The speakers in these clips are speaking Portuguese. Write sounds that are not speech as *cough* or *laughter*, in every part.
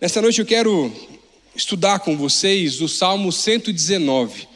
Nessa noite eu quero estudar com vocês o Salmo 119.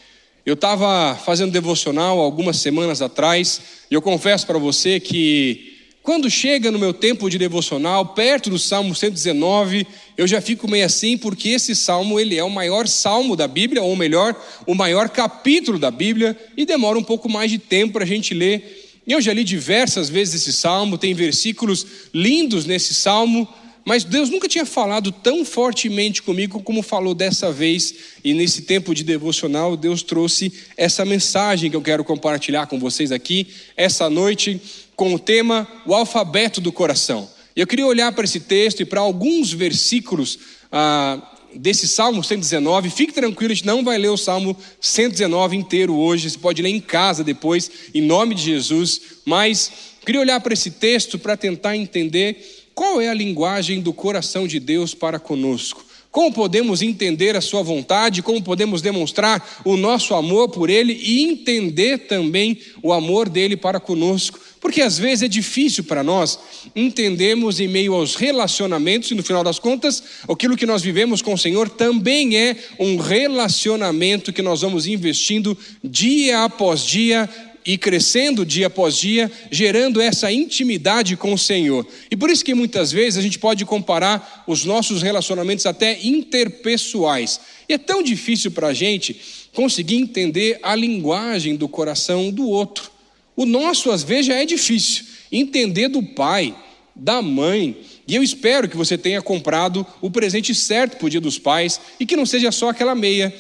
Eu estava fazendo devocional algumas semanas atrás e eu confesso para você que quando chega no meu tempo de devocional, perto do Salmo 119, eu já fico meio assim, porque esse salmo ele é o maior salmo da Bíblia, ou melhor, o maior capítulo da Bíblia, e demora um pouco mais de tempo para a gente ler. Eu já li diversas vezes esse salmo, tem versículos lindos nesse salmo, mas Deus nunca tinha falado tão fortemente comigo como falou dessa vez, e nesse tempo de devocional, Deus trouxe essa mensagem que eu quero compartilhar com vocês aqui, essa noite, com o tema O Alfabeto do Coração. Eu queria olhar para esse texto e para alguns versículos ah, desse Salmo 119. Fique tranquilo, a gente não vai ler o Salmo 119 inteiro hoje, você pode ler em casa depois, em nome de Jesus, mas queria olhar para esse texto para tentar entender qual é a linguagem do coração de Deus para conosco? Como podemos entender a Sua vontade, como podemos demonstrar o nosso amor por Ele e entender também o amor dele para conosco? Porque às vezes é difícil para nós entendermos em meio aos relacionamentos, e no final das contas, aquilo que nós vivemos com o Senhor também é um relacionamento que nós vamos investindo dia após dia, e crescendo dia após dia, gerando essa intimidade com o Senhor. E por isso que muitas vezes a gente pode comparar os nossos relacionamentos até interpessoais. E é tão difícil para a gente conseguir entender a linguagem do coração do outro. O nosso, às vezes, já é difícil entender do pai, da mãe. E eu espero que você tenha comprado o presente certo para o Dia dos Pais e que não seja só aquela meia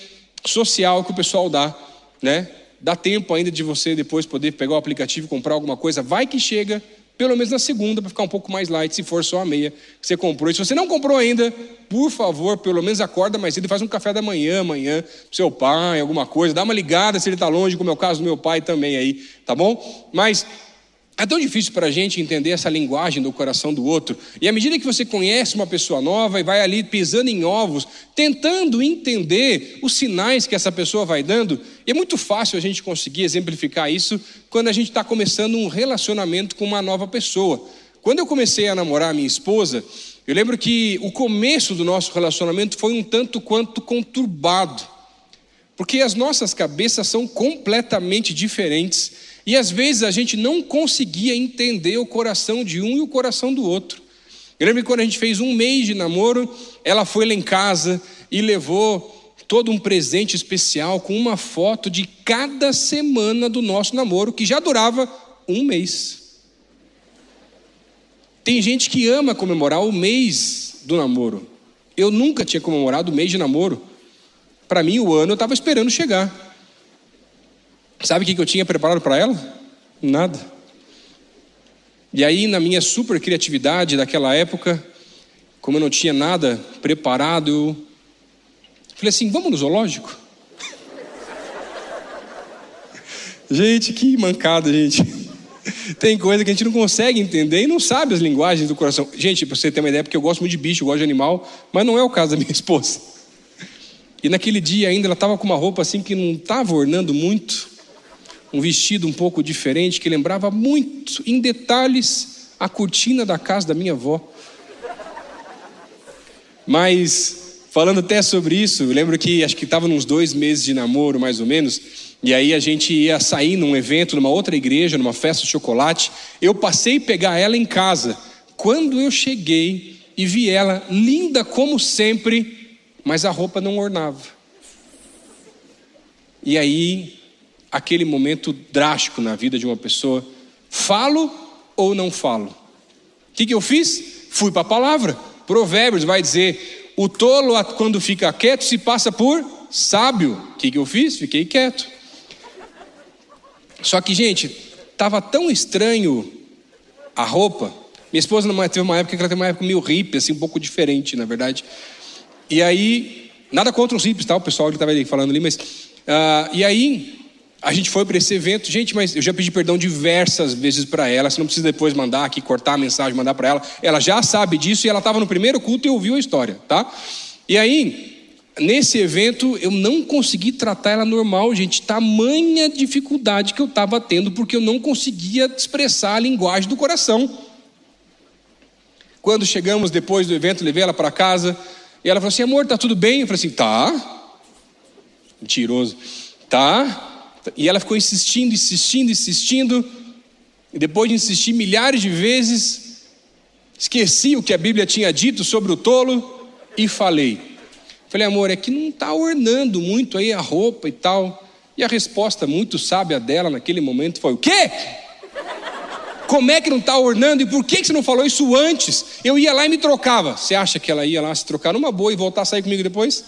social que o pessoal dá, né? Dá tempo ainda de você depois poder pegar o aplicativo e comprar alguma coisa. Vai que chega, pelo menos na segunda, para ficar um pouco mais light, se for só a meia que você comprou. E se você não comprou ainda, por favor, pelo menos acorda mais cedo e faz um café da manhã, amanhã, pro seu pai, alguma coisa. Dá uma ligada se ele está longe, como é o caso do meu pai também aí, tá bom? Mas é tão difícil para a gente entender essa linguagem do coração do outro. E à medida que você conhece uma pessoa nova e vai ali pisando em ovos, tentando entender os sinais que essa pessoa vai dando, é muito fácil a gente conseguir exemplificar isso quando a gente está começando um relacionamento com uma nova pessoa. Quando eu comecei a namorar minha esposa, eu lembro que o começo do nosso relacionamento foi um tanto quanto conturbado, porque as nossas cabeças são completamente diferentes. E às vezes a gente não conseguia entender o coração de um e o coração do outro. Eu lembro que quando a gente fez um mês de namoro, ela foi lá em casa e levou todo um presente especial com uma foto de cada semana do nosso namoro, que já durava um mês. Tem gente que ama comemorar o mês do namoro. Eu nunca tinha comemorado o mês de namoro. Para mim, o ano eu estava esperando chegar. Sabe o que eu tinha preparado para ela? Nada. E aí, na minha super criatividade daquela época, como eu não tinha nada preparado, eu falei assim: vamos no zoológico? *laughs* gente, que mancada, gente. *laughs* Tem coisa que a gente não consegue entender e não sabe as linguagens do coração. Gente, para você ter uma ideia, porque eu gosto muito de bicho, eu gosto de animal, mas não é o caso da minha *laughs* esposa. E naquele dia ainda ela estava com uma roupa assim que não estava ornando muito um vestido um pouco diferente que lembrava muito, em detalhes, a cortina da casa da minha avó. Mas, falando até sobre isso, eu lembro que acho que estava nos dois meses de namoro, mais ou menos, e aí a gente ia sair num evento, numa outra igreja, numa festa de chocolate. Eu passei a pegar ela em casa. Quando eu cheguei e vi ela linda como sempre, mas a roupa não ornava. E aí aquele momento drástico na vida de uma pessoa. Falo ou não falo? O que, que eu fiz? Fui para a palavra. Provérbios vai dizer: o tolo, quando fica quieto, se passa por sábio. O que, que eu fiz? Fiquei quieto. Só que, gente, estava tão estranho a roupa. Minha esposa teve uma época que ela teve uma época meio hippie, assim, um pouco diferente, na verdade. E aí, nada contra os hippies, tá? O pessoal que estava falando ali, mas. Uh, e aí, a gente foi para esse evento, gente, mas eu já pedi perdão diversas vezes para ela. Você não precisa depois mandar aqui, cortar a mensagem, mandar para ela. Ela já sabe disso e ela estava no primeiro culto e ouviu a história, tá? E aí, nesse evento, eu não consegui tratar ela normal, gente. Tamanha dificuldade que eu estava tendo, porque eu não conseguia expressar a linguagem do coração. Quando chegamos depois do evento, levei ela para casa E ela falou assim: amor, tá tudo bem? Eu falei assim: tá. Mentiroso. Tá. E ela ficou insistindo, insistindo, insistindo. E depois de insistir milhares de vezes, esqueci o que a Bíblia tinha dito sobre o tolo e falei. Falei, amor, é que não está ornando muito aí a roupa e tal. E a resposta muito sábia dela naquele momento foi: O quê? Como é que não está ornando? E por que você não falou isso antes? Eu ia lá e me trocava. Você acha que ela ia lá se trocar numa boa e voltar a sair comigo depois?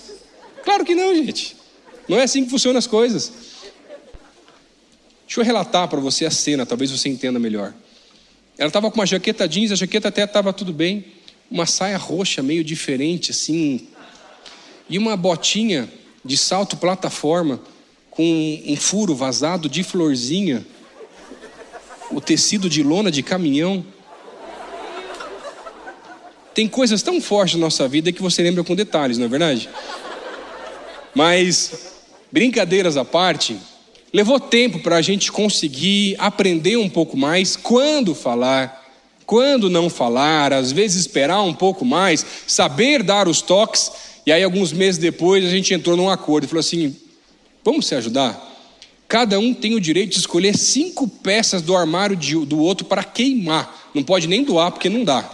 Claro que não, gente. Não é assim que funcionam as coisas. Deixa eu relatar para você a cena, talvez você entenda melhor. Ela estava com uma jaqueta jeans, a jaqueta até estava tudo bem, uma saia roxa meio diferente, assim, e uma botinha de salto plataforma com um furo vazado de florzinha, o tecido de lona de caminhão. Tem coisas tão fortes na nossa vida que você lembra com detalhes, não é verdade? Mas, brincadeiras à parte, levou tempo para a gente conseguir aprender um pouco mais quando falar, quando não falar, às vezes esperar um pouco mais, saber dar os toques. E aí, alguns meses depois, a gente entrou num acordo e falou assim: vamos se ajudar? Cada um tem o direito de escolher cinco peças do armário de, do outro para queimar. Não pode nem doar, porque não dá.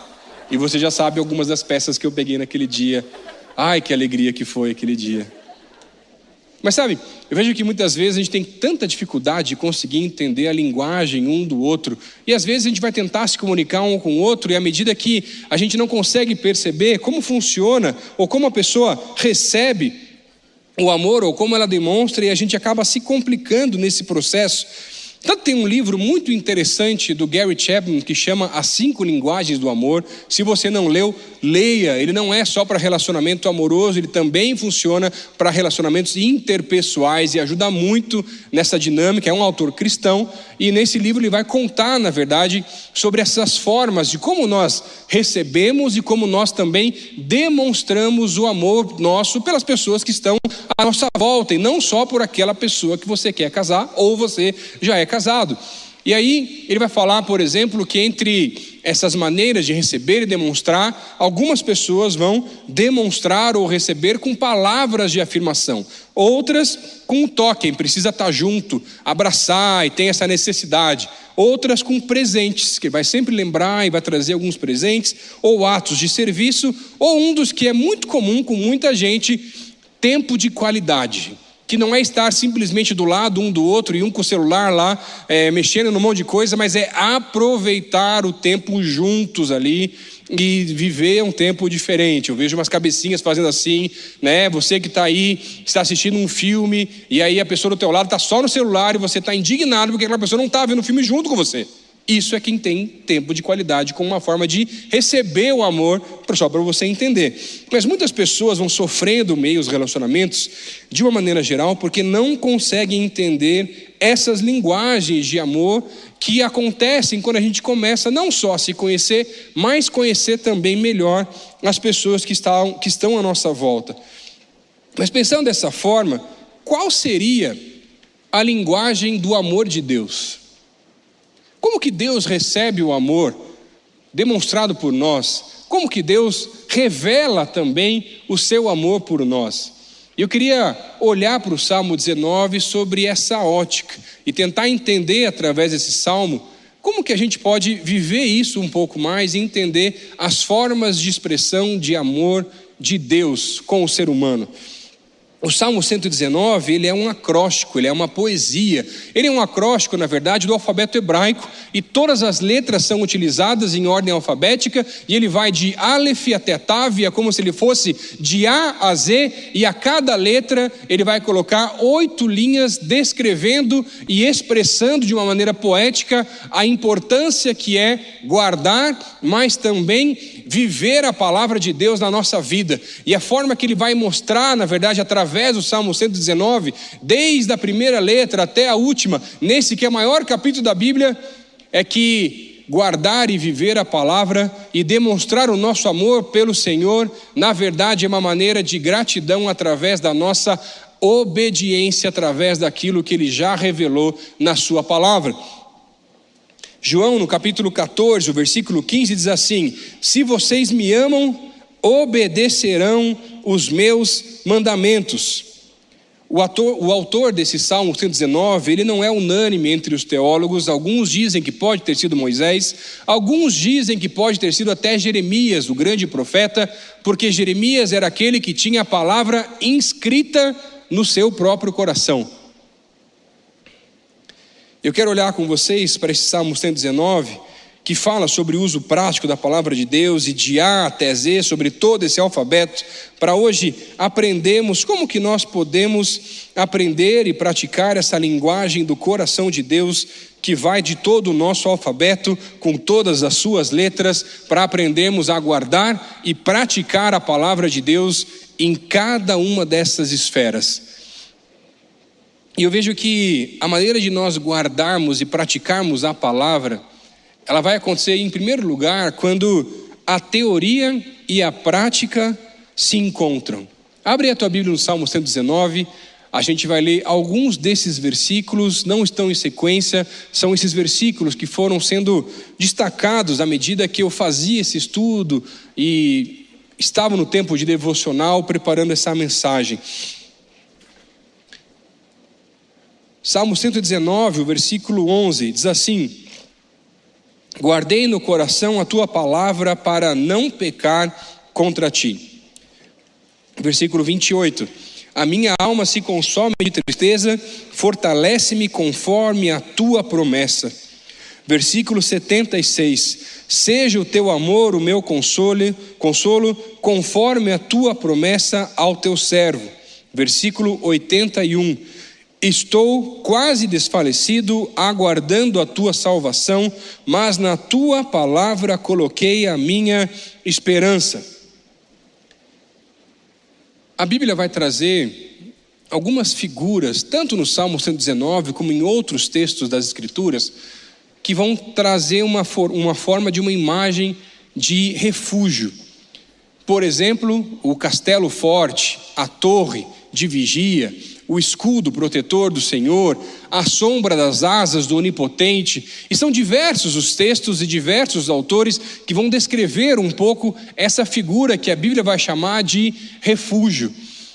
E você já sabe algumas das peças que eu peguei naquele dia. Ai, que alegria que foi aquele dia. Mas sabe, eu vejo que muitas vezes a gente tem tanta dificuldade de conseguir entender a linguagem um do outro, e às vezes a gente vai tentar se comunicar um com o outro, e à medida que a gente não consegue perceber como funciona ou como a pessoa recebe o amor ou como ela demonstra, e a gente acaba se complicando nesse processo. Tanto tem um livro muito interessante do Gary Chapman que chama As Cinco Linguagens do Amor. Se você não leu, leia. Ele não é só para relacionamento amoroso, ele também funciona para relacionamentos interpessoais e ajuda muito nessa dinâmica. É um autor cristão e nesse livro ele vai contar, na verdade, sobre essas formas de como nós recebemos e como nós também demonstramos o amor nosso pelas pessoas que estão à nossa volta e não só por aquela pessoa que você quer casar ou você já é casado. E aí ele vai falar, por exemplo, que entre essas maneiras de receber e demonstrar, algumas pessoas vão demonstrar ou receber com palavras de afirmação, outras com o toque, precisa estar junto, abraçar e tem essa necessidade. Outras com presentes, que vai sempre lembrar e vai trazer alguns presentes, ou atos de serviço, ou um dos que é muito comum com muita gente, tempo de qualidade que não é estar simplesmente do lado um do outro e um com o celular lá é, mexendo num monte de coisa, mas é aproveitar o tempo juntos ali e viver um tempo diferente. Eu vejo umas cabecinhas fazendo assim, né? Você que está aí, está assistindo um filme e aí a pessoa do teu lado está só no celular e você está indignado porque aquela pessoa não está vendo o filme junto com você. Isso é quem tem tempo de qualidade, como uma forma de receber o amor, só para você entender. Mas muitas pessoas vão sofrendo meio os relacionamentos, de uma maneira geral, porque não conseguem entender essas linguagens de amor que acontecem quando a gente começa não só a se conhecer, mas conhecer também melhor as pessoas que estão, que estão à nossa volta. Mas pensando dessa forma, qual seria a linguagem do amor de Deus? Como que Deus recebe o amor demonstrado por nós? Como que Deus revela também o seu amor por nós? Eu queria olhar para o Salmo 19 sobre essa ótica e tentar entender através desse salmo como que a gente pode viver isso um pouco mais e entender as formas de expressão de amor de Deus com o ser humano. O Salmo 119, ele é um acróstico, ele é uma poesia. Ele é um acróstico, na verdade, do alfabeto hebraico, e todas as letras são utilizadas em ordem alfabética, e ele vai de Aleph até Tav, é como se ele fosse de A a Z, e a cada letra ele vai colocar oito linhas descrevendo e expressando de uma maneira poética a importância que é guardar, mas também viver a palavra de Deus na nossa vida. E a forma que ele vai mostrar, na verdade, através do Salmo 119, desde a primeira letra até a última, nesse que é o maior capítulo da Bíblia, é que guardar e viver a palavra e demonstrar o nosso amor pelo Senhor, na verdade, é uma maneira de gratidão através da nossa obediência, através daquilo que ele já revelou na Sua palavra. João, no capítulo 14, o versículo 15, diz assim: Se vocês me amam, obedecerão os meus mandamentos. O, ator, o, autor desse Salmo 119, ele não é unânime entre os teólogos. Alguns dizem que pode ter sido Moisés, alguns dizem que pode ter sido até Jeremias, o grande profeta, porque Jeremias era aquele que tinha a palavra inscrita no seu próprio coração. Eu quero olhar com vocês para esse Salmo 119 que fala sobre o uso prático da palavra de Deus e de A até Z, sobre todo esse alfabeto, para hoje aprendermos como que nós podemos aprender e praticar essa linguagem do coração de Deus que vai de todo o nosso alfabeto, com todas as suas letras, para aprendermos a guardar e praticar a palavra de Deus em cada uma dessas esferas. E eu vejo que a maneira de nós guardarmos e praticarmos a palavra ela vai acontecer em primeiro lugar quando a teoria e a prática se encontram. Abre a tua Bíblia no Salmo 119. A gente vai ler alguns desses versículos, não estão em sequência, são esses versículos que foram sendo destacados à medida que eu fazia esse estudo e estava no tempo de devocional preparando essa mensagem. Salmo 119, o versículo 11, diz assim: Guardei no coração a tua palavra para não pecar contra ti. Versículo 28. A minha alma se consome de tristeza, fortalece-me conforme a tua promessa. Versículo 76. Seja o teu amor o meu consolo, consolo conforme a tua promessa ao teu servo. Versículo 81 Estou quase desfalecido, aguardando a tua salvação, mas na tua palavra coloquei a minha esperança. A Bíblia vai trazer algumas figuras, tanto no Salmo 119 como em outros textos das Escrituras, que vão trazer uma, uma forma de uma imagem de refúgio. Por exemplo, o castelo forte, a torre de vigia, o escudo protetor do Senhor, a sombra das asas do Onipotente. E são diversos os textos e diversos os autores que vão descrever um pouco essa figura que a Bíblia vai chamar de refúgio.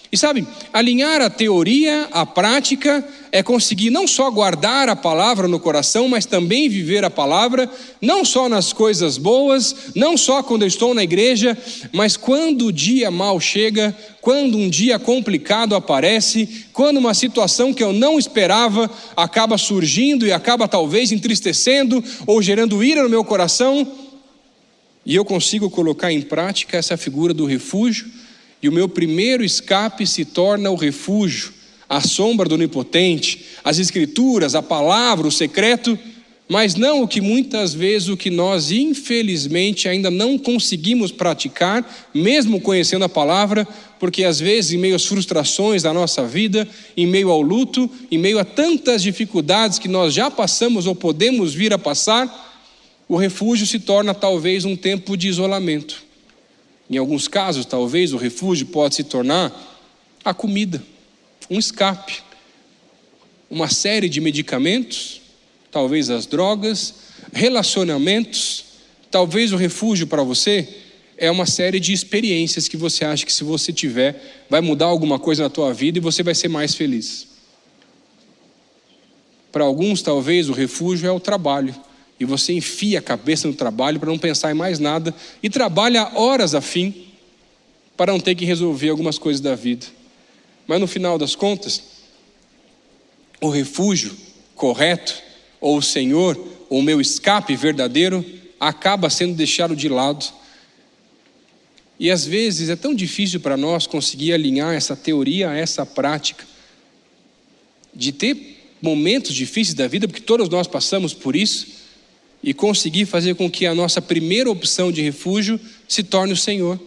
E sabe, alinhar a teoria à prática é conseguir não só guardar a palavra no coração, mas também viver a palavra, não só nas coisas boas, não só quando eu estou na igreja, mas quando o dia mal chega, quando um dia complicado aparece, quando uma situação que eu não esperava acaba surgindo e acaba talvez entristecendo ou gerando ira no meu coração, e eu consigo colocar em prática essa figura do refúgio e o meu primeiro escape se torna o refúgio, a sombra do onipotente, as escrituras, a palavra, o secreto, mas não o que muitas vezes o que nós infelizmente ainda não conseguimos praticar, mesmo conhecendo a palavra, porque às vezes em meio às frustrações da nossa vida, em meio ao luto, em meio a tantas dificuldades que nós já passamos ou podemos vir a passar, o refúgio se torna talvez um tempo de isolamento. Em alguns casos, talvez o refúgio pode se tornar a comida, um escape, uma série de medicamentos, talvez as drogas, relacionamentos, talvez o refúgio para você é uma série de experiências que você acha que se você tiver, vai mudar alguma coisa na tua vida e você vai ser mais feliz. Para alguns, talvez o refúgio é o trabalho e você enfia a cabeça no trabalho para não pensar em mais nada e trabalha horas a fim para não ter que resolver algumas coisas da vida. Mas no final das contas, o refúgio correto, ou o Senhor, ou o meu escape verdadeiro, acaba sendo deixado de lado. E às vezes é tão difícil para nós conseguir alinhar essa teoria a essa prática, de ter momentos difíceis da vida, porque todos nós passamos por isso e conseguir fazer com que a nossa primeira opção de refúgio se torne o Senhor.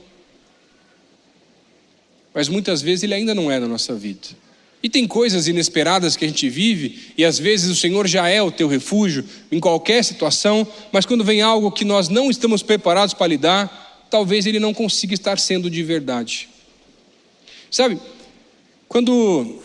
Mas muitas vezes ele ainda não é na nossa vida. E tem coisas inesperadas que a gente vive, e às vezes o Senhor já é o teu refúgio em qualquer situação, mas quando vem algo que nós não estamos preparados para lidar, talvez ele não consiga estar sendo de verdade. Sabe, quando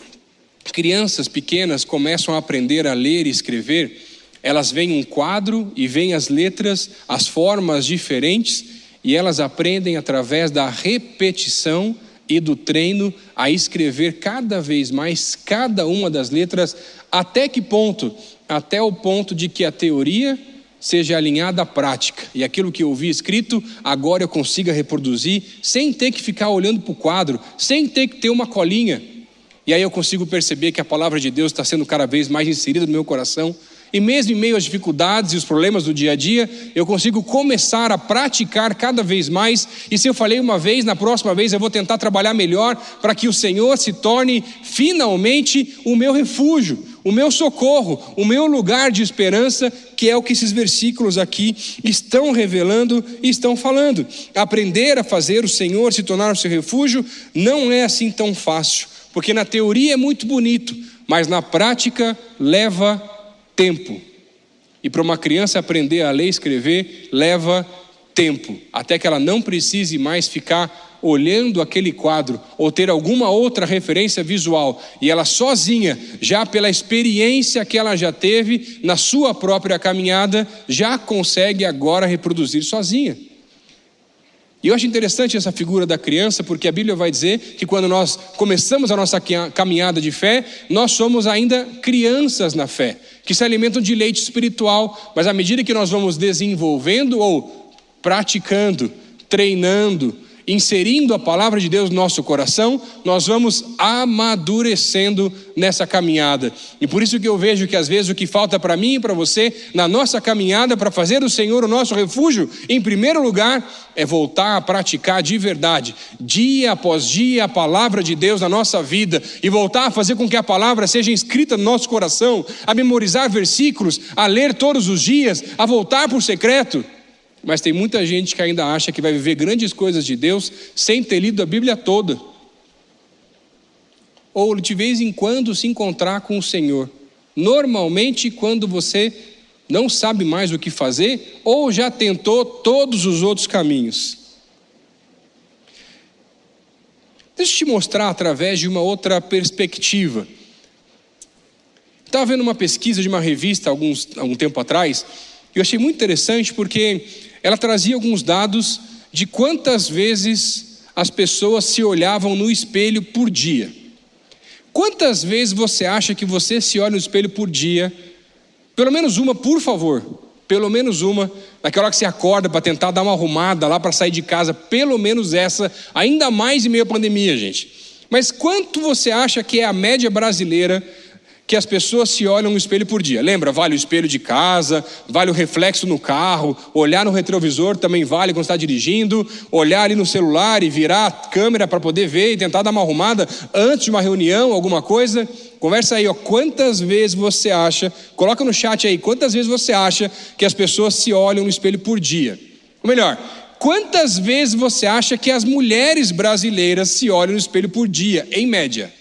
crianças pequenas começam a aprender a ler e escrever, elas veem um quadro e veem as letras, as formas diferentes, e elas aprendem através da repetição e do treino a escrever cada vez mais cada uma das letras, até que ponto? Até o ponto de que a teoria seja alinhada à prática e aquilo que eu vi escrito agora eu consiga reproduzir sem ter que ficar olhando para o quadro, sem ter que ter uma colinha. E aí eu consigo perceber que a palavra de Deus está sendo cada vez mais inserida no meu coração e mesmo em meio às dificuldades e os problemas do dia a dia, eu consigo começar a praticar cada vez mais. E se eu falei uma vez, na próxima vez eu vou tentar trabalhar melhor para que o Senhor se torne finalmente o meu refúgio, o meu socorro, o meu lugar de esperança, que é o que esses versículos aqui estão revelando e estão falando. Aprender a fazer o Senhor se tornar o seu refúgio não é assim tão fácil, porque na teoria é muito bonito, mas na prática leva tempo. E para uma criança aprender a ler e escrever leva tempo, até que ela não precise mais ficar olhando aquele quadro ou ter alguma outra referência visual e ela sozinha, já pela experiência que ela já teve na sua própria caminhada, já consegue agora reproduzir sozinha. E eu acho interessante essa figura da criança, porque a Bíblia vai dizer que quando nós começamos a nossa caminhada de fé, nós somos ainda crianças na fé, que se alimentam de leite espiritual, mas à medida que nós vamos desenvolvendo ou praticando, treinando, inserindo a palavra de Deus no nosso coração, nós vamos amadurecendo nessa caminhada. E por isso que eu vejo que às vezes o que falta para mim e para você na nossa caminhada para fazer do Senhor o nosso refúgio, em primeiro lugar, é voltar a praticar de verdade, dia após dia, a palavra de Deus na nossa vida e voltar a fazer com que a palavra seja escrita no nosso coração, a memorizar versículos, a ler todos os dias, a voltar por secreto. Mas tem muita gente que ainda acha que vai viver grandes coisas de Deus sem ter lido a Bíblia toda. Ou de vez em quando se encontrar com o Senhor. Normalmente, quando você não sabe mais o que fazer, ou já tentou todos os outros caminhos. Deixa eu te mostrar através de uma outra perspectiva. Estava vendo uma pesquisa de uma revista alguns, algum tempo atrás, e eu achei muito interessante porque ela trazia alguns dados de quantas vezes as pessoas se olhavam no espelho por dia. Quantas vezes você acha que você se olha no espelho por dia? Pelo menos uma, por favor. Pelo menos uma, naquela hora que você acorda para tentar dar uma arrumada lá para sair de casa, pelo menos essa, ainda mais em meio à pandemia, gente. Mas quanto você acha que é a média brasileira que as pessoas se olham no espelho por dia. Lembra? Vale o espelho de casa, vale o reflexo no carro, olhar no retrovisor também vale quando está dirigindo, olhar ali no celular e virar a câmera para poder ver e tentar dar uma arrumada antes de uma reunião, alguma coisa. Conversa aí, ó, quantas vezes você acha, coloca no chat aí, quantas vezes você acha que as pessoas se olham no espelho por dia? Ou melhor, quantas vezes você acha que as mulheres brasileiras se olham no espelho por dia, em média?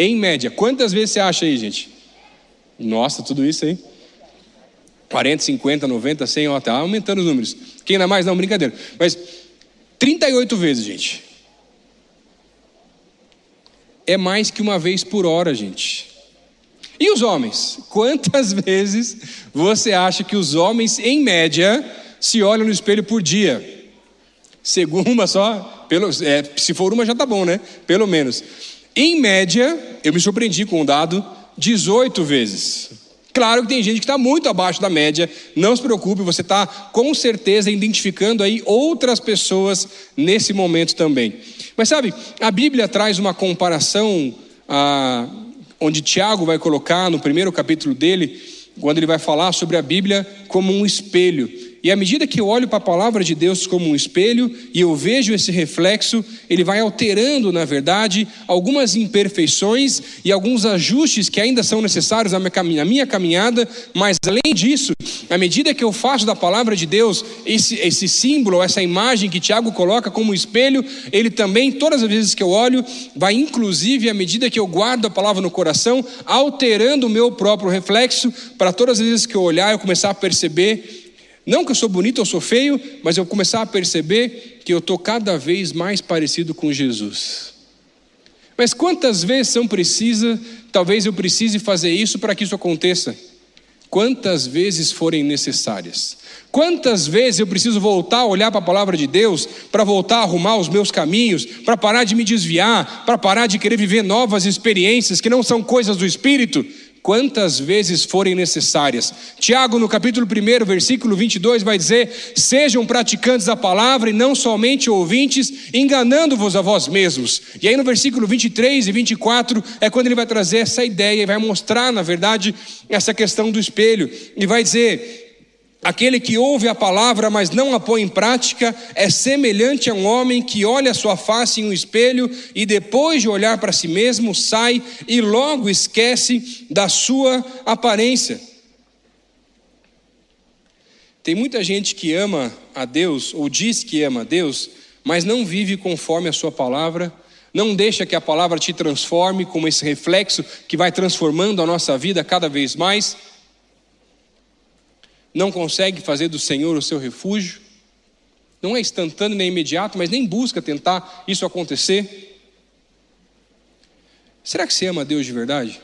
Em média. Quantas vezes você acha aí, gente? Nossa, tudo isso aí. 40, 50, 90, 100, ó, tá aumentando os números. Quem ainda mais? Não, brincadeira. Mas 38 vezes, gente. É mais que uma vez por hora, gente. E os homens? Quantas *laughs* vezes você acha que os homens, em média, se olham no espelho por dia? Segundo uma só, pelo, é, se for uma já tá bom, né? Pelo menos. Em média, eu me surpreendi com o dado 18 vezes. Claro que tem gente que está muito abaixo da média, não se preocupe, você está com certeza identificando aí outras pessoas nesse momento também. Mas sabe, a Bíblia traz uma comparação, ah, onde Tiago vai colocar no primeiro capítulo dele, quando ele vai falar sobre a Bíblia como um espelho. E à medida que eu olho para a palavra de Deus como um espelho e eu vejo esse reflexo, ele vai alterando, na verdade, algumas imperfeições e alguns ajustes que ainda são necessários na minha caminhada, mas além disso, à medida que eu faço da palavra de Deus esse, esse símbolo, essa imagem que Tiago coloca como espelho, ele também, todas as vezes que eu olho, vai inclusive, à medida que eu guardo a palavra no coração, alterando o meu próprio reflexo, para todas as vezes que eu olhar, eu começar a perceber não que eu sou bonito ou sou feio, mas eu começar a perceber que eu estou cada vez mais parecido com Jesus. Mas quantas vezes são precisas, talvez eu precise fazer isso para que isso aconteça? quantas vezes forem necessárias. Quantas vezes eu preciso voltar a olhar para a palavra de Deus, para voltar a arrumar os meus caminhos, para parar de me desviar, para parar de querer viver novas experiências que não são coisas do espírito? Quantas vezes forem necessárias. Tiago, no capítulo 1, versículo 22, vai dizer: Sejam praticantes da palavra e não somente ouvintes, enganando-vos a vós mesmos. E aí no versículo 23 e 24 é quando ele vai trazer essa ideia e vai mostrar, na verdade, essa questão do espelho. E vai dizer: Aquele que ouve a palavra, mas não a põe em prática, é semelhante a um homem que olha a sua face em um espelho e depois de olhar para si mesmo, sai e logo esquece da sua aparência. Tem muita gente que ama a Deus, ou diz que ama a Deus, mas não vive conforme a sua palavra, não deixa que a palavra te transforme como esse reflexo que vai transformando a nossa vida cada vez mais não consegue fazer do Senhor o seu refúgio, não é instantâneo nem imediato, mas nem busca tentar isso acontecer. Será que você ama Deus de verdade?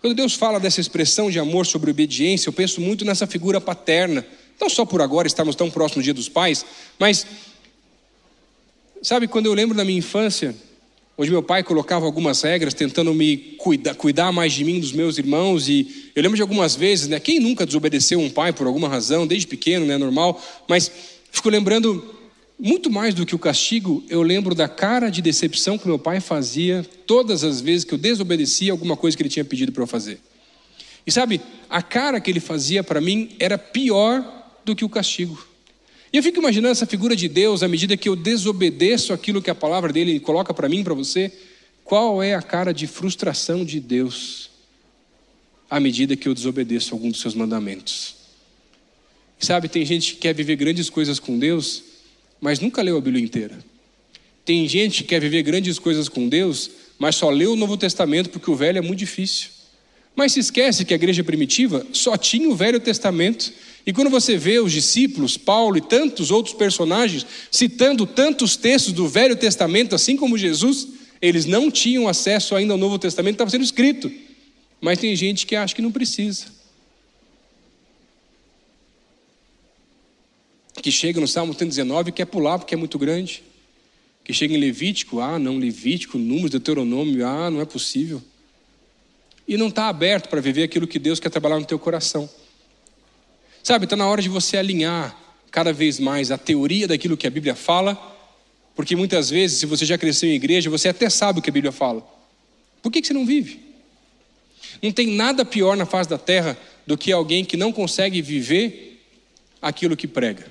Quando Deus fala dessa expressão de amor sobre obediência, eu penso muito nessa figura paterna. Não só por agora estamos tão próximos do dia dos pais, mas sabe quando eu lembro da minha infância, onde meu pai colocava algumas regras, tentando me cuidar, mais de mim, dos meus irmãos, e eu lembro de algumas vezes, né? Quem nunca desobedeceu um pai por alguma razão, desde pequeno, né? Normal, mas fico lembrando muito mais do que o castigo, eu lembro da cara de decepção que meu pai fazia todas as vezes que eu desobedecia alguma coisa que ele tinha pedido para eu fazer. E sabe, a cara que ele fazia para mim era pior do que o castigo. E eu fico imaginando essa figura de Deus à medida que eu desobedeço aquilo que a palavra dele coloca para mim, para você. Qual é a cara de frustração de Deus à medida que eu desobedeço algum dos seus mandamentos? Sabe, tem gente que quer viver grandes coisas com Deus, mas nunca leu a Bíblia inteira. Tem gente que quer viver grandes coisas com Deus, mas só leu o Novo Testamento porque o Velho é muito difícil. Mas se esquece que a igreja primitiva só tinha o Velho Testamento e quando você vê os discípulos, Paulo e tantos outros personagens citando tantos textos do Velho Testamento, assim como Jesus, eles não tinham acesso ainda ao Novo Testamento, estava sendo escrito. Mas tem gente que acha que não precisa. Que chega no Salmo 119 e quer pular porque é muito grande. Que chega em Levítico, ah, não, Levítico, Números, Deuteronômio, ah, não é possível. E não está aberto para viver aquilo que Deus quer trabalhar no teu coração. Sabe, está na hora de você alinhar cada vez mais a teoria daquilo que a Bíblia fala, porque muitas vezes, se você já cresceu em igreja, você até sabe o que a Bíblia fala. Por que, que você não vive? Não tem nada pior na face da terra do que alguém que não consegue viver aquilo que prega.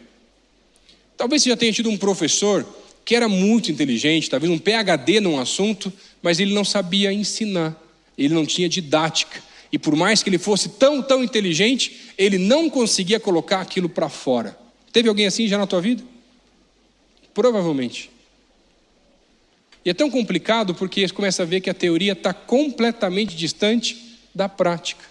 Talvez você já tenha tido um professor que era muito inteligente, talvez um PhD num assunto, mas ele não sabia ensinar, ele não tinha didática. E por mais que ele fosse tão, tão inteligente, ele não conseguia colocar aquilo para fora. Teve alguém assim já na tua vida? Provavelmente. E é tão complicado porque você começa a ver que a teoria está completamente distante da prática.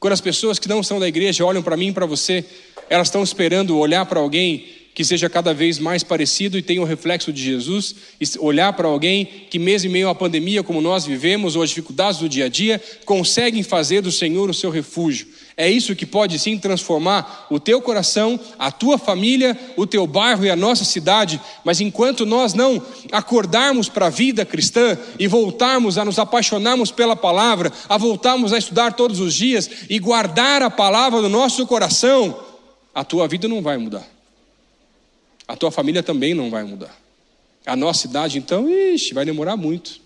Quando as pessoas que não são da igreja olham para mim e para você, elas estão esperando olhar para alguém que seja cada vez mais parecido e tenha o reflexo de Jesus, olhar para alguém que, mesmo em meio à pandemia como nós vivemos, ou às dificuldades do dia a dia, conseguem fazer do Senhor o seu refúgio. É isso que pode sim transformar o teu coração, a tua família, o teu bairro e a nossa cidade. Mas enquanto nós não acordarmos para a vida cristã e voltarmos a nos apaixonarmos pela palavra, a voltarmos a estudar todos os dias e guardar a palavra no nosso coração, a tua vida não vai mudar a tua família também não vai mudar. A nossa idade, então, ixi, vai demorar muito.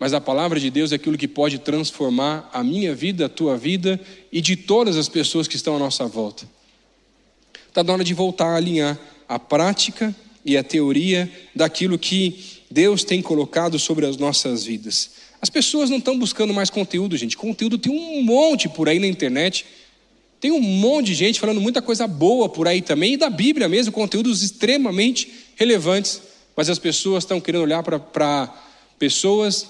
Mas a palavra de Deus é aquilo que pode transformar a minha vida, a tua vida e de todas as pessoas que estão à nossa volta. Está na hora de voltar a alinhar a prática e a teoria daquilo que Deus tem colocado sobre as nossas vidas. As pessoas não estão buscando mais conteúdo, gente. Conteúdo tem um monte por aí na internet. Tem um monte de gente falando muita coisa boa por aí também, e da Bíblia mesmo, conteúdos extremamente relevantes, mas as pessoas estão querendo olhar para pessoas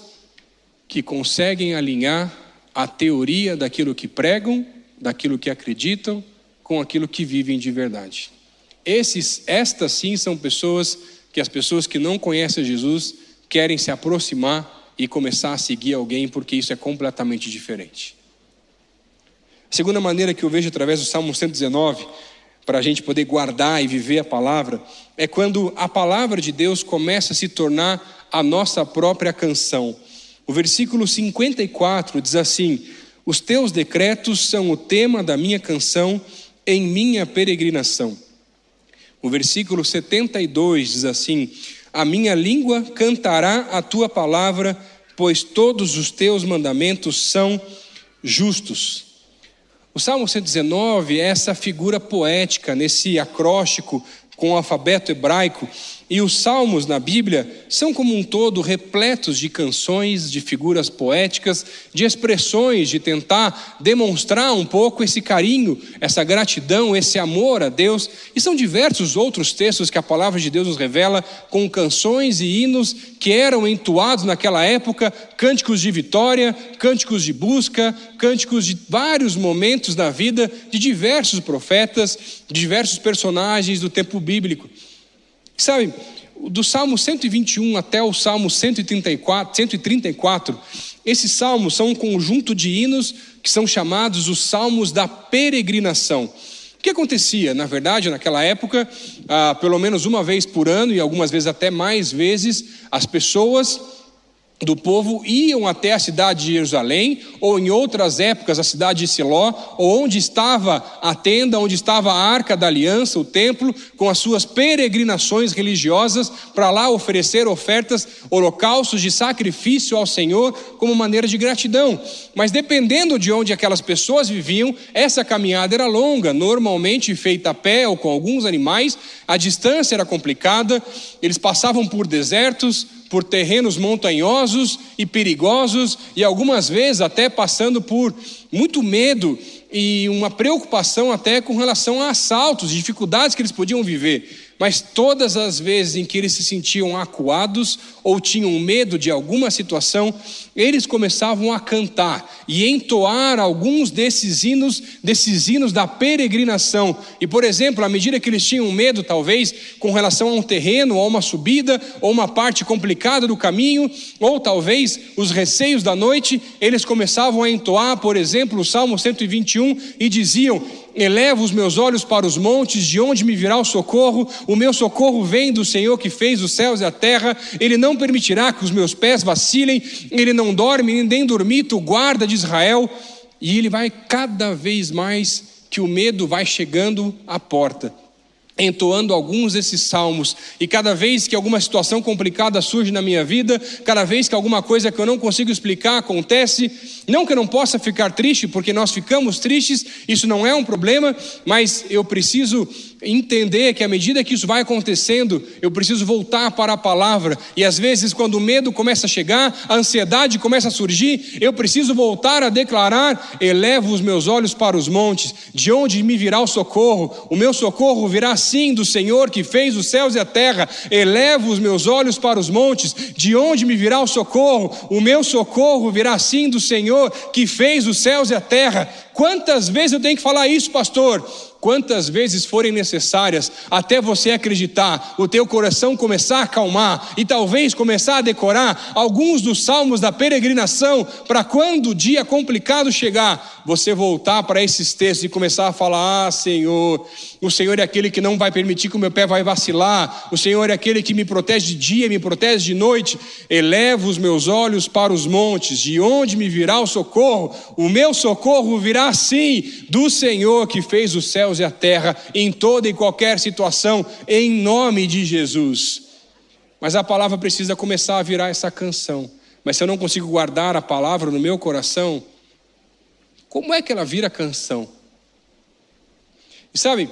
que conseguem alinhar a teoria daquilo que pregam, daquilo que acreditam, com aquilo que vivem de verdade. Esses, estas sim são pessoas que as pessoas que não conhecem Jesus querem se aproximar e começar a seguir alguém, porque isso é completamente diferente. Segunda maneira que eu vejo através do Salmo 119, para a gente poder guardar e viver a palavra, é quando a palavra de Deus começa a se tornar a nossa própria canção. O versículo 54 diz assim: Os teus decretos são o tema da minha canção em minha peregrinação. O versículo 72 diz assim: A minha língua cantará a tua palavra, pois todos os teus mandamentos são justos. O Salmo 119 é essa figura poética, nesse acróstico com o alfabeto hebraico, e os salmos na Bíblia são, como um todo, repletos de canções, de figuras poéticas, de expressões, de tentar demonstrar um pouco esse carinho, essa gratidão, esse amor a Deus. E são diversos outros textos que a palavra de Deus nos revela, com canções e hinos que eram entoados naquela época cânticos de vitória, cânticos de busca, cânticos de vários momentos da vida de diversos profetas, de diversos personagens do tempo bíblico. Sabe, do Salmo 121 até o Salmo 134, 134, esses salmos são um conjunto de hinos que são chamados os salmos da peregrinação. O que acontecia? Na verdade, naquela época, ah, pelo menos uma vez por ano, e algumas vezes até mais vezes, as pessoas do povo iam até a cidade de Jerusalém, ou em outras épocas a cidade de Siló, ou onde estava a tenda, onde estava a arca da aliança, o templo, com as suas peregrinações religiosas, para lá oferecer ofertas, holocaustos de sacrifício ao Senhor, como maneira de gratidão. Mas dependendo de onde aquelas pessoas viviam, essa caminhada era longa, normalmente feita a pé ou com alguns animais, a distância era complicada, eles passavam por desertos, por terrenos montanhosos e perigosos, e algumas vezes até passando por muito medo e uma preocupação até com relação a assaltos, dificuldades que eles podiam viver. Mas todas as vezes em que eles se sentiam acuados ou tinham medo de alguma situação, eles começavam a cantar e entoar alguns desses hinos, desses hinos da peregrinação. E, por exemplo, à medida que eles tinham medo, talvez, com relação a um terreno, ou uma subida, ou uma parte complicada do caminho, ou talvez os receios da noite, eles começavam a entoar, por exemplo, o Salmo 121 e diziam: Elevo os meus olhos para os montes, de onde me virá o socorro? O meu socorro vem do Senhor que fez os céus e a terra. Ele não permitirá que os meus pés vacilem, ele não dorme nem dormita, o guarda de Israel. E ele vai cada vez mais que o medo vai chegando à porta entoando alguns desses salmos, e cada vez que alguma situação complicada surge na minha vida, cada vez que alguma coisa que eu não consigo explicar acontece, não que eu não possa ficar triste, porque nós ficamos tristes, isso não é um problema, mas eu preciso entender que à medida que isso vai acontecendo, eu preciso voltar para a palavra. E às vezes, quando o medo começa a chegar, a ansiedade começa a surgir, eu preciso voltar a declarar: elevo os meus olhos para os montes, de onde me virá o socorro? O meu socorro virá sim do Senhor que fez os céus e a terra. Elevo os meus olhos para os montes, de onde me virá o socorro? O meu socorro virá sim do Senhor que fez os céus e a terra. Quantas vezes eu tenho que falar isso, pastor? Quantas vezes forem necessárias, até você acreditar, o teu coração começar a acalmar e talvez começar a decorar alguns dos salmos da peregrinação, para quando o dia complicado chegar, você voltar para esses textos e começar a falar: Ah, Senhor, o Senhor é aquele que não vai permitir que o meu pé vai vacilar, o Senhor é aquele que me protege de dia, me protege de noite. Elevo os meus olhos para os montes, de onde me virá o socorro? O meu socorro virá sim do Senhor que fez os céus céus e a terra, em toda e qualquer situação, em nome de Jesus. Mas a palavra precisa começar a virar essa canção. Mas se eu não consigo guardar a palavra no meu coração, como é que ela vira canção? E sabe,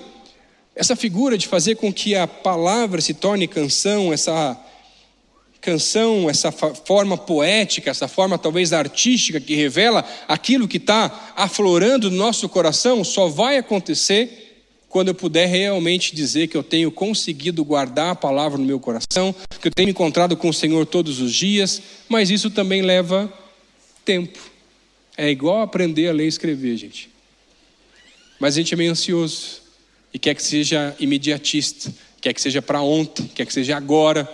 essa figura de fazer com que a palavra se torne canção, essa canção, essa forma poética, essa forma talvez artística que revela aquilo que está aflorando no nosso coração, só vai acontecer quando eu puder realmente dizer que eu tenho conseguido guardar a palavra no meu coração, que eu tenho me encontrado com o Senhor todos os dias, mas isso também leva tempo. É igual aprender a ler e escrever, gente. Mas a gente é meio ansioso e quer que seja imediatista, quer que seja para ontem, quer que seja agora.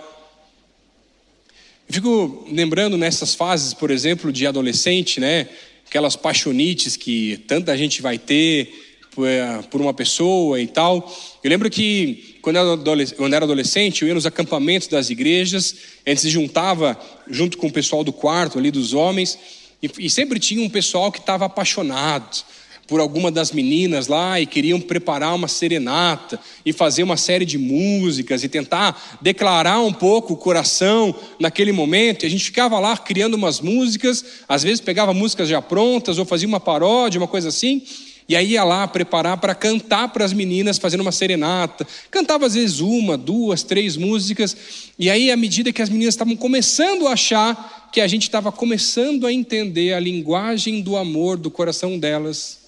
Eu fico lembrando nessas fases, por exemplo, de adolescente, né? Aquelas paixonites que tanta gente vai ter eh, por uma pessoa e tal. Eu lembro que quando eu era adolescente, eu ia nos acampamentos das igrejas, a gente se juntava junto com o pessoal do quarto ali dos homens, e, e sempre tinha um pessoal que estava apaixonado por alguma das meninas lá e queriam preparar uma serenata e fazer uma série de músicas e tentar declarar um pouco o coração naquele momento. E a gente ficava lá criando umas músicas, às vezes pegava músicas já prontas ou fazia uma paródia, uma coisa assim. E aí ia lá preparar para cantar para as meninas, fazendo uma serenata. Cantava às vezes uma, duas, três músicas. E aí, à medida que as meninas estavam começando a achar que a gente estava começando a entender a linguagem do amor do coração delas,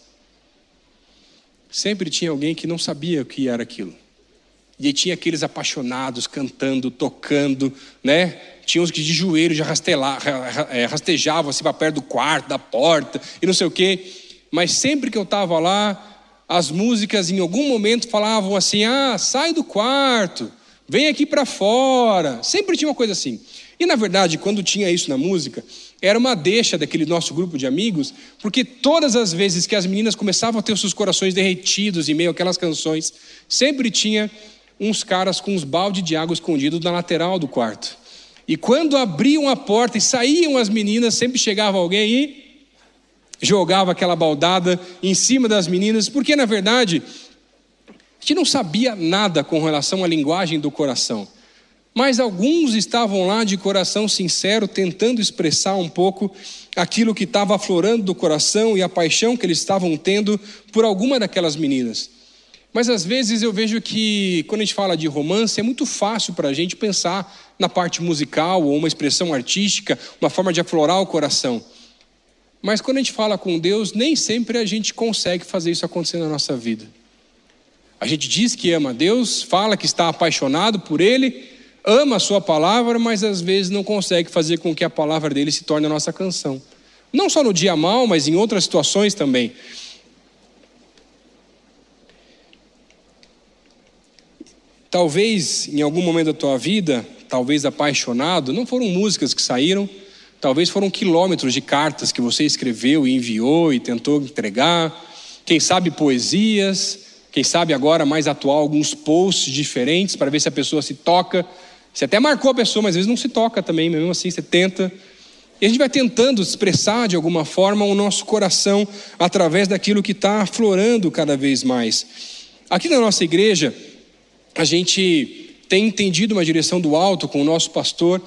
sempre tinha alguém que não sabia o que era aquilo. E tinha aqueles apaixonados cantando, tocando, né? Tinha uns que de joelho já é, rastejavam assim para perto do quarto, da porta, e não sei o quê. Mas sempre que eu estava lá, as músicas em algum momento falavam assim: ah, sai do quarto, vem aqui para fora. Sempre tinha uma coisa assim. E na verdade, quando tinha isso na música, era uma deixa daquele nosso grupo de amigos, porque todas as vezes que as meninas começavam a ter os seus corações derretidos em meio àquelas canções, sempre tinha uns caras com uns balde de água escondidos na lateral do quarto. E quando abriam a porta e saíam as meninas, sempre chegava alguém e jogava aquela baldada em cima das meninas, porque na verdade a gente não sabia nada com relação à linguagem do coração. Mas alguns estavam lá de coração sincero, tentando expressar um pouco aquilo que estava aflorando do coração e a paixão que eles estavam tendo por alguma daquelas meninas. Mas às vezes eu vejo que, quando a gente fala de romance, é muito fácil para a gente pensar na parte musical ou uma expressão artística, uma forma de aflorar o coração. Mas quando a gente fala com Deus, nem sempre a gente consegue fazer isso acontecer na nossa vida. A gente diz que ama Deus, fala que está apaixonado por Ele, ama a sua palavra, mas às vezes não consegue fazer com que a palavra dele se torne a nossa canção. Não só no dia mal, mas em outras situações também. Talvez em algum momento da tua vida, talvez apaixonado, não foram músicas que saíram, talvez foram quilômetros de cartas que você escreveu e enviou e tentou entregar, quem sabe poesias, quem sabe agora mais atual alguns posts diferentes para ver se a pessoa se toca você até marcou a pessoa, mas às vezes não se toca também, mesmo assim você tenta. E a gente vai tentando expressar de alguma forma o nosso coração através daquilo que está aflorando cada vez mais. Aqui na nossa igreja, a gente tem entendido uma direção do alto com o nosso pastor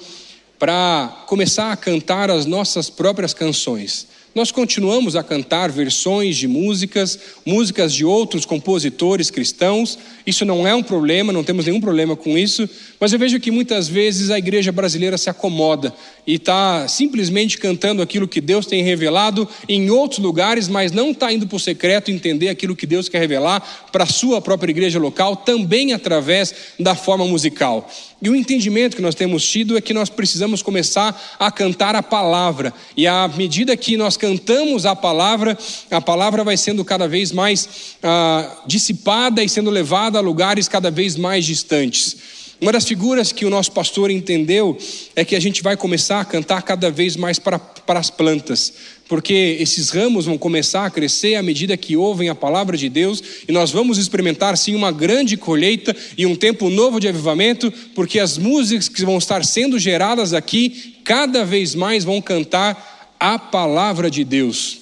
para começar a cantar as nossas próprias canções. Nós continuamos a cantar versões de músicas, músicas de outros compositores cristãos. Isso não é um problema, não temos nenhum problema com isso. Mas eu vejo que muitas vezes a igreja brasileira se acomoda e está simplesmente cantando aquilo que Deus tem revelado em outros lugares, mas não está indo para o secreto entender aquilo que Deus quer revelar para a sua própria igreja local, também através da forma musical. E o entendimento que nós temos tido é que nós precisamos começar a cantar a palavra. E à medida que nós cantamos a palavra, a palavra vai sendo cada vez mais ah, dissipada e sendo levada a lugares cada vez mais distantes. Uma das figuras que o nosso pastor entendeu é que a gente vai começar a cantar cada vez mais para, para as plantas, porque esses ramos vão começar a crescer à medida que ouvem a palavra de Deus, e nós vamos experimentar sim uma grande colheita e um tempo novo de avivamento, porque as músicas que vão estar sendo geradas aqui, cada vez mais vão cantar a palavra de Deus.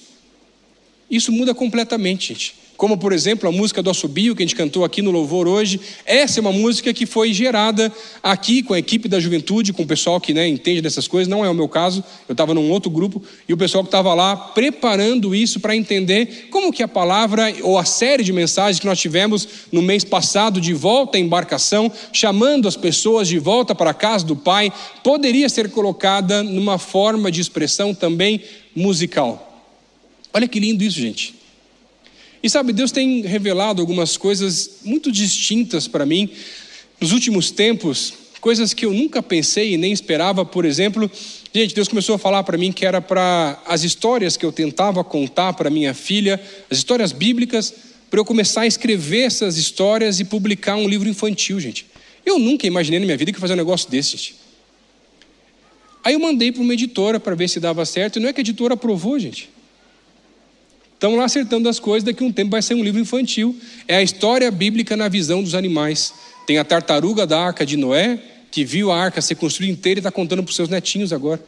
Isso muda completamente, gente como por exemplo a música do Assobio que a gente cantou aqui no Louvor hoje. Essa é uma música que foi gerada aqui com a equipe da juventude, com o pessoal que né, entende dessas coisas, não é o meu caso, eu estava num outro grupo, e o pessoal que estava lá preparando isso para entender como que a palavra ou a série de mensagens que nós tivemos no mês passado de volta à embarcação, chamando as pessoas de volta para a casa do Pai, poderia ser colocada numa forma de expressão também musical. Olha que lindo isso, gente. E sabe, Deus tem revelado algumas coisas muito distintas para mim nos últimos tempos, coisas que eu nunca pensei e nem esperava, por exemplo, gente, Deus começou a falar para mim que era para as histórias que eu tentava contar para minha filha, as histórias bíblicas, para eu começar a escrever essas histórias e publicar um livro infantil, gente. Eu nunca imaginei na minha vida que eu fazer um negócio desse, gente. Aí eu mandei para uma editora para ver se dava certo, e não é que a editora aprovou, gente. Estão lá acertando as coisas, daqui a um tempo vai ser um livro infantil. É a história bíblica na visão dos animais. Tem a tartaruga da arca de Noé, que viu a arca ser construída inteira e está contando para os seus netinhos agora.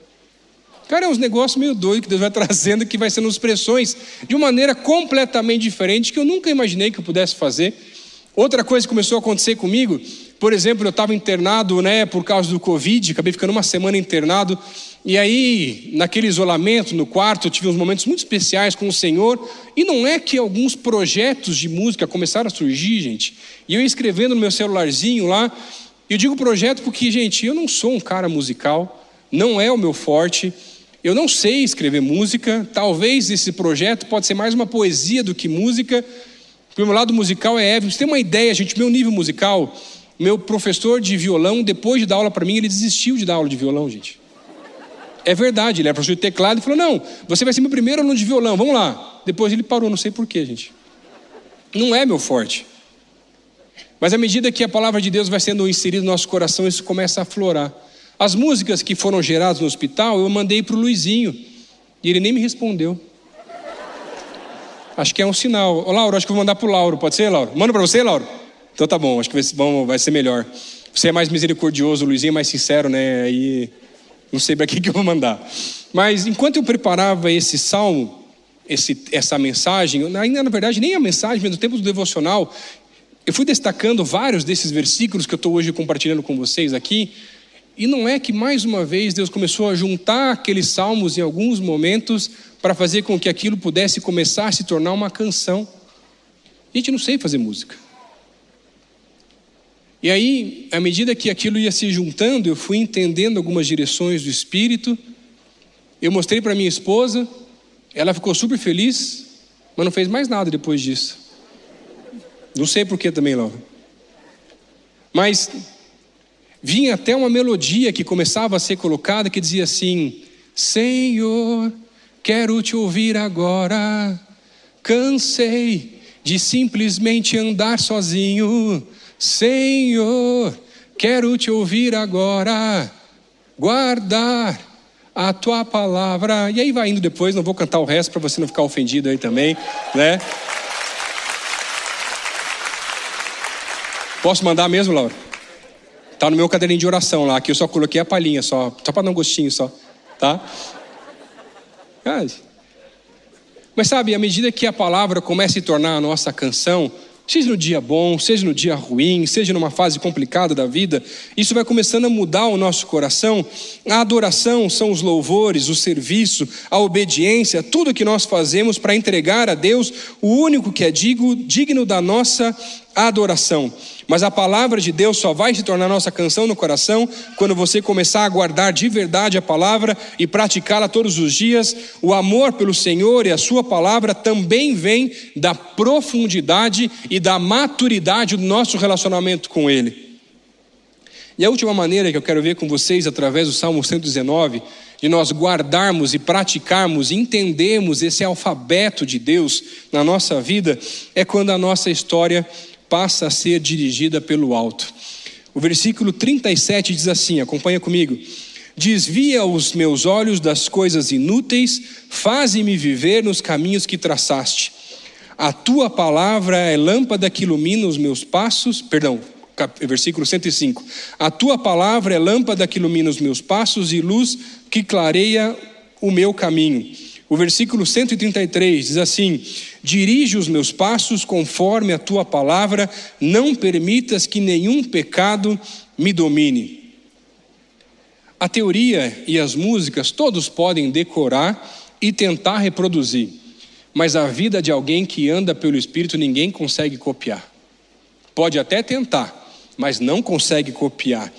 Cara, é uns negócios meio doidos que Deus vai *laughs* trazendo, que vai sendo expressões de uma maneira completamente diferente, que eu nunca imaginei que eu pudesse fazer. Outra coisa que começou a acontecer comigo, por exemplo, eu estava internado né, por causa do Covid, acabei ficando uma semana internado, e aí, naquele isolamento no quarto, eu tive uns momentos muito especiais com o Senhor. E não é que alguns projetos de música começaram a surgir, gente. E eu ia escrevendo no meu celularzinho lá. Eu digo projeto porque, gente, eu não sou um cara musical, não é o meu forte. Eu não sei escrever música. Talvez esse projeto pode ser mais uma poesia do que música. O meu lado musical é Evan. Você tem uma ideia, gente? Meu nível musical, meu professor de violão, depois de dar aula para mim, ele desistiu de dar aula de violão, gente. É verdade, ele era professor de teclado e falou: Não, você vai ser meu primeiro aluno de violão, vamos lá. Depois ele parou, não sei porquê, gente. Não é meu forte. Mas à medida que a palavra de Deus vai sendo inserida no nosso coração, isso começa a aflorar. As músicas que foram geradas no hospital, eu mandei para o Luizinho. E ele nem me respondeu. Acho que é um sinal. Ô, Lauro, acho que vou mandar para o Lauro. Pode ser, Lauro? Manda para você, Lauro? Então tá bom, acho que vai ser melhor. Você é mais misericordioso, o Luizinho é mais sincero, né? Aí não sei para que, que eu vou mandar. Mas enquanto eu preparava esse salmo, esse, essa mensagem, ainda na verdade nem a mensagem, mas no tempo do devocional, eu fui destacando vários desses versículos que eu estou hoje compartilhando com vocês aqui. E não é que mais uma vez Deus começou a juntar aqueles salmos em alguns momentos para fazer com que aquilo pudesse começar a se tornar uma canção. Gente, não sei fazer música. E aí, à medida que aquilo ia se juntando, eu fui entendendo algumas direções do Espírito. Eu mostrei para minha esposa, ela ficou super feliz, mas não fez mais nada depois disso. Não sei por que também, Laura. Mas vinha até uma melodia que começava a ser colocada que dizia assim: Senhor, quero te ouvir agora. Cansei de simplesmente andar sozinho Senhor, quero te ouvir agora, guardar a tua palavra. E aí vai indo depois, não vou cantar o resto para você não ficar ofendido aí também, né? Posso mandar mesmo, Laura? Tá no meu caderninho de oração lá, que eu só coloquei a palhinha só, só para dar um gostinho só, tá? Mas sabe, à medida que a palavra começa a se tornar a nossa canção, Seja no dia bom, seja no dia ruim, seja numa fase complicada da vida, isso vai começando a mudar o nosso coração. A adoração são os louvores, o serviço, a obediência, tudo que nós fazemos para entregar a Deus o único que é digno, digno da nossa adoração. Mas a palavra de Deus só vai se tornar nossa canção no coração quando você começar a guardar de verdade a palavra e praticá-la todos os dias. O amor pelo Senhor e a Sua palavra também vem da profundidade e da maturidade do nosso relacionamento com Ele. E a última maneira que eu quero ver com vocês, através do Salmo 119, de nós guardarmos e praticarmos, entendermos esse alfabeto de Deus na nossa vida, é quando a nossa história passa a ser dirigida pelo alto. O versículo 37 diz assim: acompanha comigo. Desvia os meus olhos das coisas inúteis, faze-me viver nos caminhos que traçaste. A tua palavra é lâmpada que ilumina os meus passos, perdão, versículo 105. A tua palavra é lâmpada que ilumina os meus passos e luz que clareia o meu caminho. O versículo 133 diz assim: Dirige os meus passos conforme a tua palavra, não permitas que nenhum pecado me domine. A teoria e as músicas todos podem decorar e tentar reproduzir, mas a vida de alguém que anda pelo Espírito ninguém consegue copiar. Pode até tentar, mas não consegue copiar.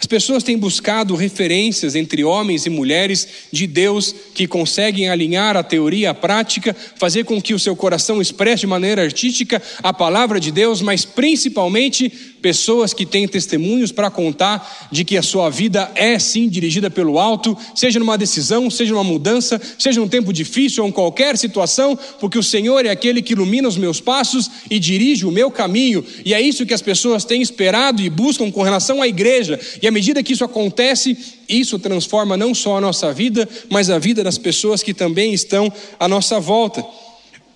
As pessoas têm buscado referências entre homens e mulheres de Deus que conseguem alinhar a teoria à prática, fazer com que o seu coração expresse de maneira artística a palavra de Deus, mas principalmente pessoas que têm testemunhos para contar de que a sua vida é sim dirigida pelo alto, seja numa decisão, seja numa mudança, seja num tempo difícil ou em qualquer situação, porque o Senhor é aquele que ilumina os meus passos e dirige o meu caminho, e é isso que as pessoas têm esperado e buscam com relação à igreja, e à medida que isso acontece, isso transforma não só a nossa vida, mas a vida das pessoas que também estão à nossa volta.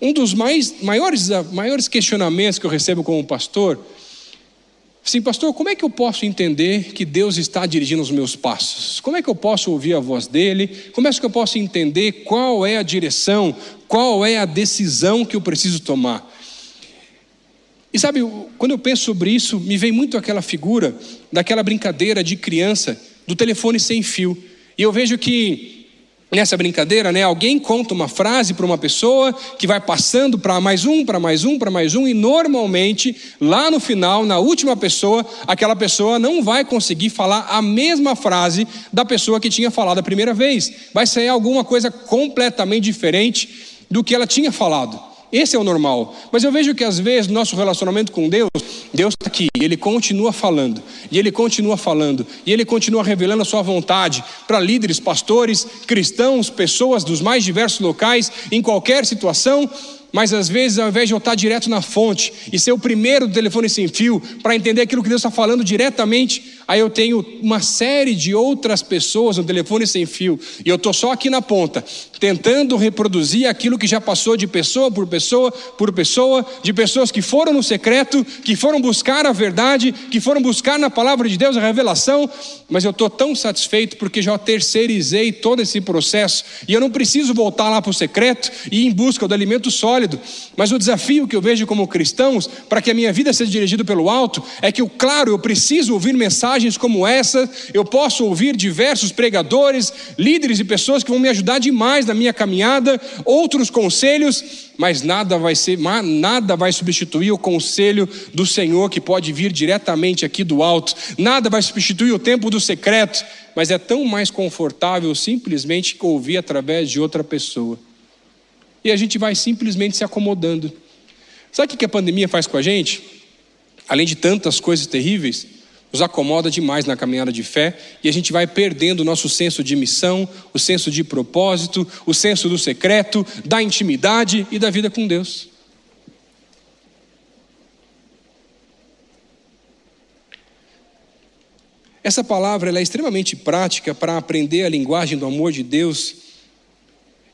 Um dos mais, maiores, maiores questionamentos que eu recebo como pastor, assim, pastor, como é que eu posso entender que Deus está dirigindo os meus passos? Como é que eu posso ouvir a voz dele? Como é que eu posso entender qual é a direção, qual é a decisão que eu preciso tomar? E sabe, quando eu penso sobre isso, me vem muito aquela figura daquela brincadeira de criança do telefone sem fio. E eu vejo que nessa brincadeira, né, alguém conta uma frase para uma pessoa que vai passando para mais um, para mais um, para mais um, e normalmente, lá no final, na última pessoa, aquela pessoa não vai conseguir falar a mesma frase da pessoa que tinha falado a primeira vez. Vai sair alguma coisa completamente diferente do que ela tinha falado. Esse é o normal. Mas eu vejo que às vezes nosso relacionamento com Deus, Deus está aqui, Ele continua falando, e Ele continua falando, e Ele continua revelando a Sua vontade para líderes, pastores, cristãos, pessoas dos mais diversos locais, em qualquer situação, mas às vezes, ao invés de eu estar direto na fonte e ser o primeiro do telefone sem fio para entender aquilo que Deus está falando diretamente, aí eu tenho uma série de outras pessoas no telefone sem fio. E eu estou só aqui na ponta, tentando reproduzir aquilo que já passou de pessoa por pessoa por pessoa, de pessoas que foram no secreto, que foram buscar a verdade, que foram buscar na palavra de Deus a revelação, mas eu estou tão satisfeito porque já terceirizei todo esse processo. E eu não preciso voltar lá para o secreto e ir em busca do alimento sólido. Mas o desafio que eu vejo como cristãos, para que a minha vida seja dirigida pelo alto, é que, claro, eu preciso ouvir mensagens como essa, eu posso ouvir diversos pregadores, líderes e pessoas que vão me ajudar demais na minha caminhada, outros conselhos, mas nada vai ser, nada vai substituir o conselho do Senhor que pode vir diretamente aqui do alto. Nada vai substituir o tempo do secreto, mas é tão mais confortável simplesmente ouvir através de outra pessoa e a gente vai simplesmente se acomodando. Sabe o que a pandemia faz com a gente? Além de tantas coisas terríveis, nos acomoda demais na caminhada de fé e a gente vai perdendo o nosso senso de missão, o senso de propósito, o senso do secreto, da intimidade e da vida com Deus. Essa palavra é extremamente prática para aprender a linguagem do amor de Deus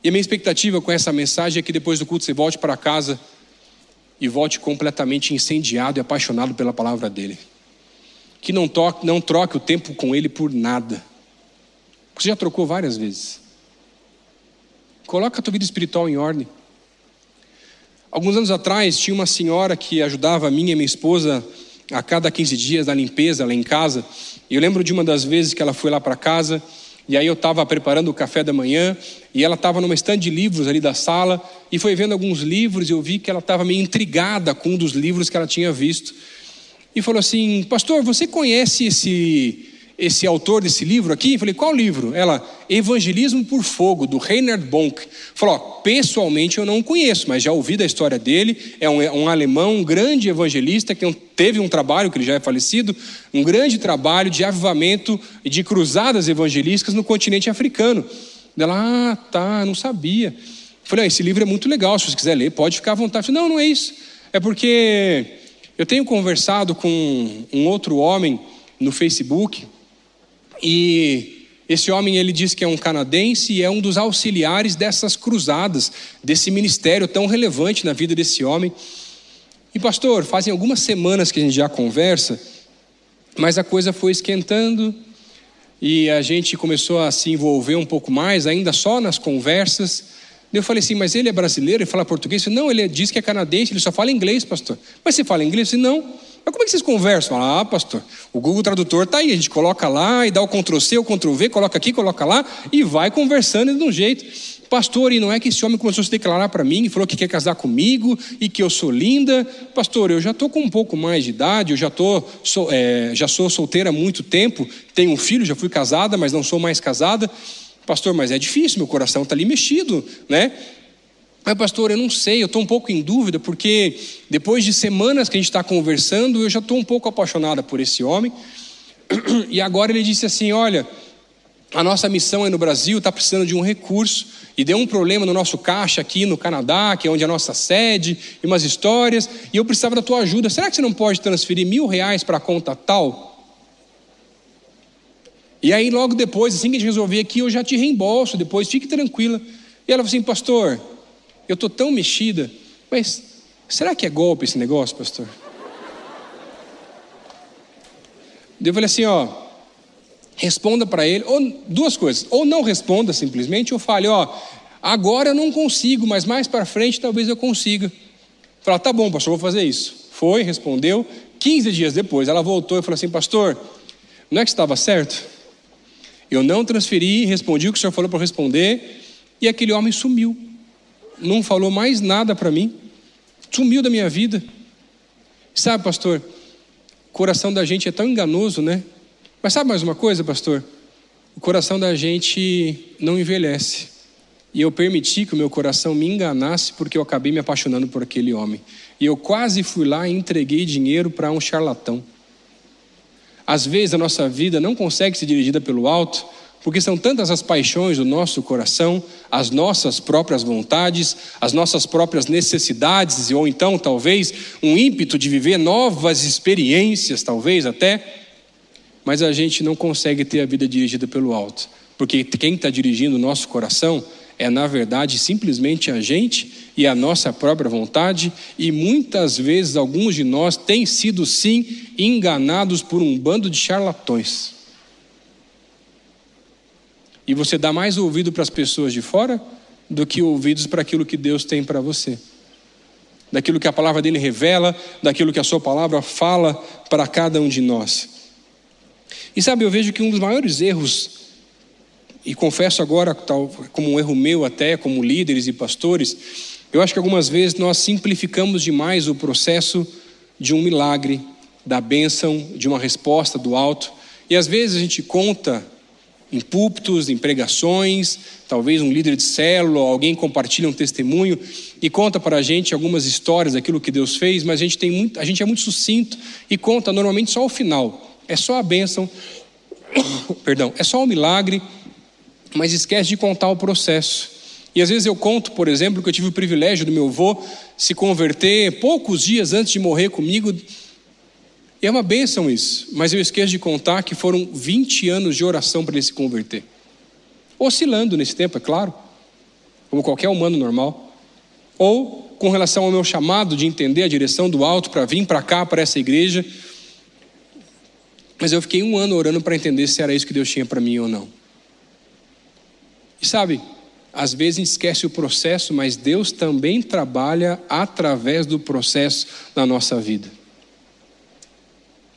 e a minha expectativa com essa mensagem é que depois do culto você volte para casa e volte completamente incendiado e apaixonado pela palavra dele. Que não, toque, não troque o tempo com ele por nada. Você já trocou várias vezes. Coloca a tua vida espiritual em ordem. Alguns anos atrás, tinha uma senhora que ajudava a mim e minha esposa a cada 15 dias na limpeza lá em casa. E eu lembro de uma das vezes que ela foi lá para casa e aí eu estava preparando o café da manhã e ela estava numa estande de livros ali da sala e foi vendo alguns livros e eu vi que ela estava meio intrigada com um dos livros que ela tinha visto. E falou assim: Pastor, você conhece esse esse autor desse livro aqui? Eu falei, qual livro? Ela, Evangelismo por Fogo, do Reinhard Bonk. Falou, pessoalmente eu não conheço, mas já ouvi da história dele. É um, um alemão, um grande evangelista, que teve um trabalho, que ele já é falecido, um grande trabalho de avivamento e de cruzadas evangelísticas no continente africano. Ela, ah, tá, não sabia. Falei, ah, esse livro é muito legal, se você quiser ler, pode ficar à vontade. falei, não, não é isso. É porque eu tenho conversado com um outro homem no Facebook, e esse homem ele diz que é um canadense e é um dos auxiliares dessas cruzadas, desse ministério tão relevante na vida desse homem. E pastor, fazem algumas semanas que a gente já conversa, mas a coisa foi esquentando e a gente começou a se envolver um pouco mais, ainda só nas conversas. Eu falei assim, mas ele é brasileiro, ele fala português? Não, ele diz que é canadense, ele só fala inglês, pastor. Mas você fala inglês? Não. Mas como é que vocês conversam? Ah, pastor, o Google Tradutor está aí, a gente coloca lá e dá o Ctrl C, o Ctrl V, coloca aqui, coloca lá e vai conversando de um jeito. Pastor, e não é que esse homem começou a se declarar para mim e falou que quer casar comigo e que eu sou linda. Pastor, eu já estou com um pouco mais de idade, eu já, tô, sou, é, já sou solteira há muito tempo, tenho um filho, já fui casada, mas não sou mais casada. Pastor, mas é difícil, meu coração está ali mexido, né? Mas, pastor, eu não sei, eu estou um pouco em dúvida, porque depois de semanas que a gente está conversando, eu já estou um pouco apaixonada por esse homem. E agora ele disse assim: Olha, a nossa missão aí no Brasil está precisando de um recurso, e deu um problema no nosso caixa aqui no Canadá, que é onde é a nossa sede, e umas histórias, e eu precisava da tua ajuda. Será que você não pode transferir mil reais para a conta tal? E aí, logo depois, assim que a gente resolver aqui, eu já te reembolso depois, fique tranquila. E ela falou assim: Pastor, eu estou tão mexida, mas será que é golpe esse negócio, pastor? Eu falei assim: Ó responda para ele, ou duas coisas, ou não responda simplesmente, ou fale, ó, agora eu não consigo, mas mais para frente talvez eu consiga. Fala, tá bom, pastor, vou fazer isso. Foi, respondeu. 15 dias depois, ela voltou e falou assim, pastor, não é que estava certo? Eu não transferi, respondi o que o senhor falou para responder, e aquele homem sumiu. Não falou mais nada para mim. Sumiu da minha vida. Sabe, pastor, o coração da gente é tão enganoso, né? Mas sabe mais uma coisa, pastor? O coração da gente não envelhece. E eu permiti que o meu coração me enganasse porque eu acabei me apaixonando por aquele homem. E eu quase fui lá e entreguei dinheiro para um charlatão. Às vezes a nossa vida não consegue ser dirigida pelo alto, porque são tantas as paixões do nosso coração, as nossas próprias vontades, as nossas próprias necessidades, ou então talvez um ímpeto de viver novas experiências, talvez até. Mas a gente não consegue ter a vida dirigida pelo alto, porque quem está dirigindo o nosso coração é, na verdade, simplesmente a gente e a nossa própria vontade, e muitas vezes alguns de nós têm sido, sim, enganados por um bando de charlatões. E você dá mais ouvido para as pessoas de fora do que ouvidos para aquilo que Deus tem para você. Daquilo que a palavra dele revela, daquilo que a sua palavra fala para cada um de nós. E sabe, eu vejo que um dos maiores erros, e confesso agora, tal, como um erro meu até, como líderes e pastores, eu acho que algumas vezes nós simplificamos demais o processo de um milagre, da bênção, de uma resposta do alto. E às vezes a gente conta em púlpitos, em pregações, talvez um líder de célula, alguém compartilha um testemunho e conta para a gente algumas histórias daquilo que Deus fez, mas a gente, tem muito, a gente é muito sucinto e conta normalmente só o final. É só a bênção, *coughs* perdão, é só o milagre, mas esquece de contar o processo. E às vezes eu conto, por exemplo, que eu tive o privilégio do meu avô se converter poucos dias antes de morrer comigo. E é uma bênção isso, mas eu esqueço de contar que foram 20 anos de oração para ele se converter. Oscilando nesse tempo, é claro, como qualquer humano normal. Ou com relação ao meu chamado de entender a direção do alto para vir para cá, para essa igreja, mas eu fiquei um ano orando para entender se era isso que Deus tinha para mim ou não. E sabe, às vezes esquece o processo, mas Deus também trabalha através do processo na nossa vida.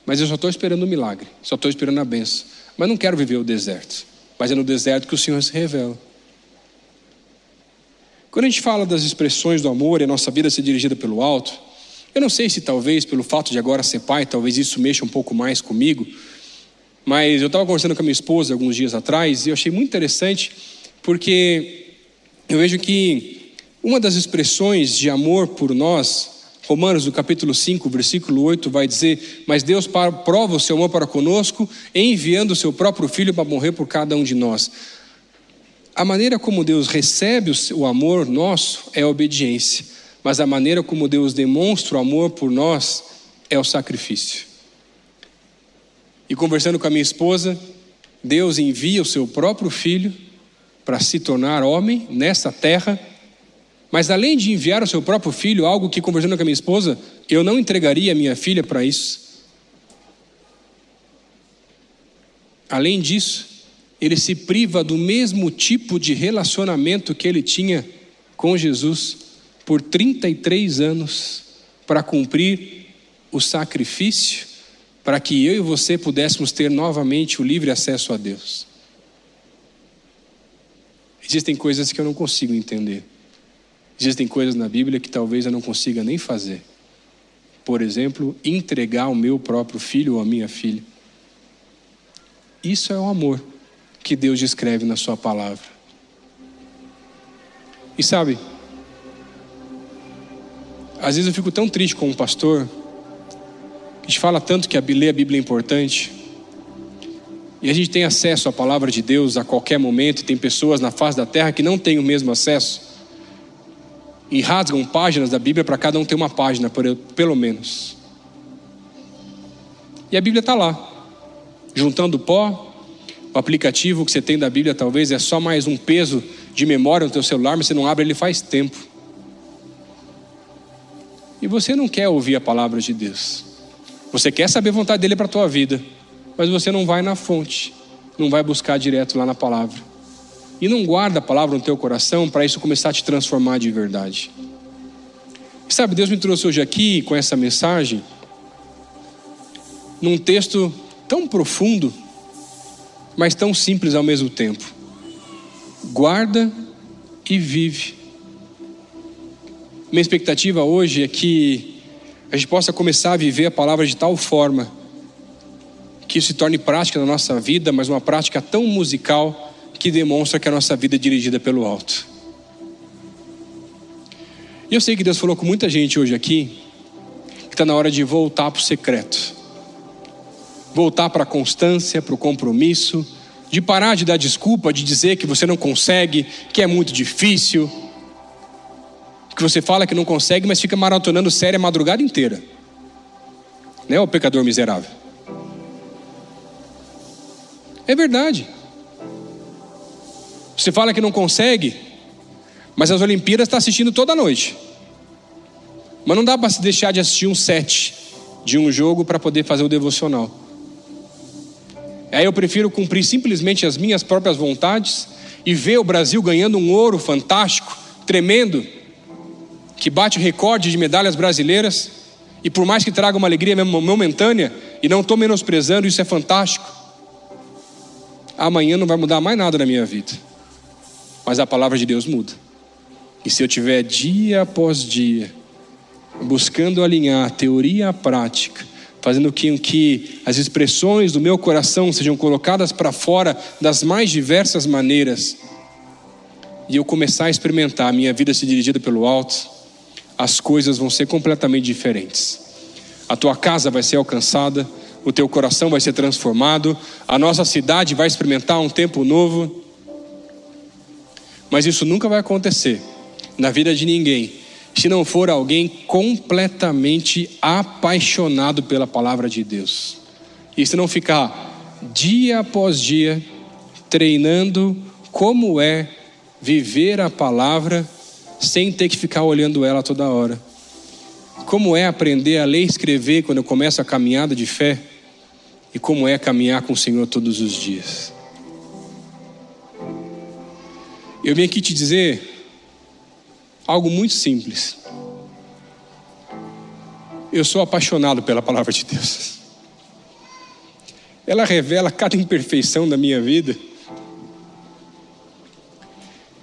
Mas eu só estou esperando o milagre, só estou esperando a benção. Mas não quero viver o deserto. Mas é no deserto que o Senhor se revela. Quando a gente fala das expressões do amor e a nossa vida ser dirigida pelo alto, eu não sei se talvez pelo fato de agora ser pai, talvez isso mexa um pouco mais comigo, mas eu estava conversando com a minha esposa alguns dias atrás e eu achei muito interessante porque eu vejo que uma das expressões de amor por nós, Romanos, no capítulo 5, versículo 8, vai dizer: Mas Deus prova o seu amor para conosco, enviando o seu próprio filho para morrer por cada um de nós. A maneira como Deus recebe o amor nosso é a obediência mas a maneira como Deus demonstra o amor por nós é o sacrifício. E conversando com a minha esposa, Deus envia o seu próprio filho para se tornar homem nessa terra, mas além de enviar o seu próprio filho, algo que conversando com a minha esposa, eu não entregaria a minha filha para isso. Além disso, ele se priva do mesmo tipo de relacionamento que ele tinha com Jesus por 33 anos para cumprir o sacrifício para que eu e você pudéssemos ter novamente o livre acesso a Deus. Existem coisas que eu não consigo entender. Existem coisas na Bíblia que talvez eu não consiga nem fazer. Por exemplo, entregar o meu próprio filho ou a minha filha. Isso é o amor que Deus descreve na Sua palavra. E sabe, Às vezes eu fico tão triste como pastor, que gente fala tanto que a ler a Bíblia é importante, e a gente tem acesso à palavra de Deus a qualquer momento, e tem pessoas na face da terra que não têm o mesmo acesso, e rasgam páginas da Bíblia para cada um ter uma página, pelo menos. E a Bíblia está lá, juntando pó, o aplicativo que você tem da Bíblia talvez é só mais um peso de memória no teu celular, mas você não abre ele faz tempo. E você não quer ouvir a palavra de Deus. Você quer saber a vontade dele para a tua vida, mas você não vai na fonte, não vai buscar direto lá na palavra. E não guarda a palavra no teu coração para isso começar a te transformar de verdade. E sabe, Deus me trouxe hoje aqui com essa mensagem num texto tão profundo, mas tão simples ao mesmo tempo. Guarda e vive. Minha expectativa hoje é que a gente possa começar a viver a palavra de tal forma que isso se torne prática na nossa vida, mas uma prática tão musical que demonstra que a nossa vida é dirigida pelo alto. E eu sei que Deus falou com muita gente hoje aqui que está na hora de voltar para o secreto voltar para a constância, para o compromisso, de parar de dar desculpa, de dizer que você não consegue, que é muito difícil, que você fala que não consegue, mas fica maratonando série a madrugada inteira. Né, o pecador miserável? É verdade. Você fala que não consegue, mas as Olimpíadas está assistindo toda noite. Mas não dá para se deixar de assistir um set de um jogo para poder fazer o devocional. Aí eu prefiro cumprir simplesmente as minhas próprias vontades e ver o Brasil ganhando um ouro fantástico, tremendo, que bate recorde de medalhas brasileiras, e por mais que traga uma alegria momentânea, e não estou menosprezando, isso é fantástico. Amanhã não vai mudar mais nada na minha vida, mas a palavra de Deus muda. E se eu tiver dia após dia, buscando alinhar teoria à prática, fazendo com que as expressões do meu coração sejam colocadas para fora das mais diversas maneiras, e eu começar a experimentar a minha vida se dirigida pelo alto, as coisas vão ser completamente diferentes. A tua casa vai ser alcançada, o teu coração vai ser transformado, a nossa cidade vai experimentar um tempo novo. Mas isso nunca vai acontecer na vida de ninguém se não for alguém completamente apaixonado pela palavra de Deus. E se não ficar dia após dia treinando como é viver a palavra sem ter que ficar olhando ela toda hora. Como é aprender a ler e escrever quando eu começo a caminhada de fé e como é caminhar com o Senhor todos os dias. Eu vim aqui te dizer algo muito simples. Eu sou apaixonado pela palavra de Deus. Ela revela cada imperfeição da minha vida.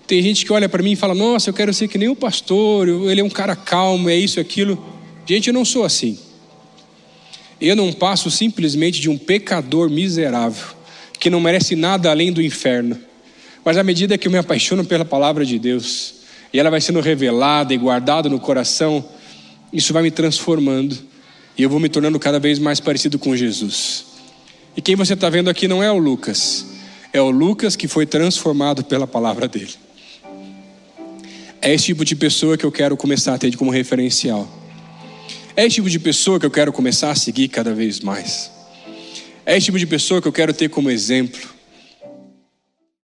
Tem gente que olha para mim e fala: Nossa, eu quero ser que nem o pastor, ele é um cara calmo, é isso, aquilo. Gente, eu não sou assim. Eu não passo simplesmente de um pecador miserável, que não merece nada além do inferno. Mas à medida que eu me apaixono pela palavra de Deus, e ela vai sendo revelada e guardada no coração, isso vai me transformando e eu vou me tornando cada vez mais parecido com Jesus. E quem você está vendo aqui não é o Lucas, é o Lucas que foi transformado pela palavra dele. É esse tipo de pessoa que eu quero começar a ter como referencial. É esse tipo de pessoa que eu quero começar a seguir cada vez mais. É esse tipo de pessoa que eu quero ter como exemplo.